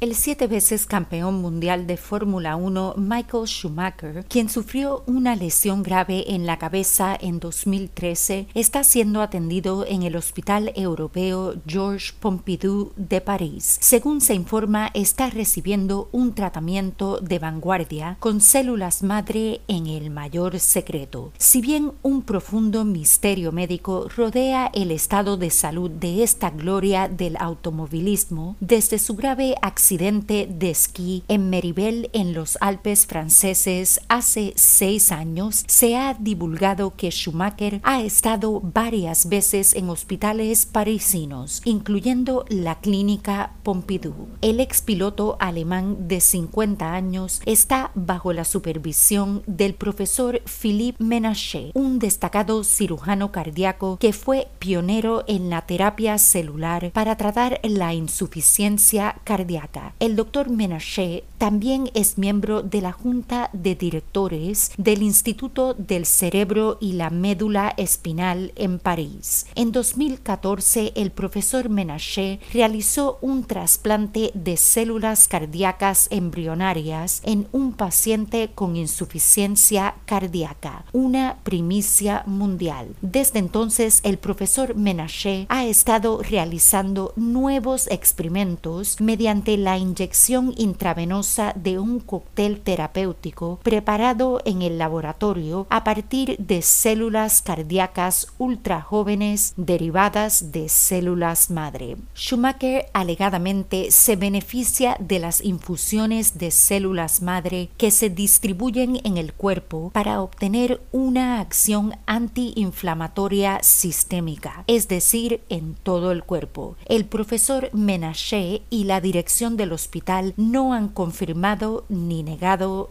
El siete veces campeón mundial de Fórmula 1 Michael Schumacher, quien sufrió una lesión grave en la cabeza en 2013, está siendo atendido en el Hospital Europeo Georges Pompidou de París. Según se informa, está recibiendo un tratamiento de vanguardia con células madre en el mayor secreto. Si bien un profundo misterio médico rodea el estado de salud de esta gloria del automovilismo, desde su grave accidente accidente de esquí en Meribel en los Alpes franceses hace seis años, se ha divulgado que Schumacher ha estado varias veces en hospitales parisinos, incluyendo la clínica Pompidou. El expiloto alemán de 50 años está bajo la supervisión del profesor Philippe Menachet, un destacado cirujano cardíaco que fue pionero en la terapia celular para tratar la insuficiencia cardíaca. El doctor Menachet también es miembro de la Junta de Directores del Instituto del Cerebro y la Médula Espinal en París. En 2014, el profesor Menachet realizó un trasplante de células cardíacas embrionarias en un paciente con insuficiencia cardíaca, una primicia mundial. Desde entonces, el profesor Menachet ha estado realizando nuevos experimentos mediante la inyección intravenosa de un cóctel terapéutico preparado en el laboratorio a partir de células cardíacas ultra jóvenes derivadas de células madre. Schumacher alegadamente se beneficia de las infusiones de células madre que se distribuyen en el cuerpo para obtener una acción antiinflamatoria sistémica, es decir, en todo el cuerpo. El profesor Menachet y la dirección del hospital no han confirmado ni negado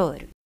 touro.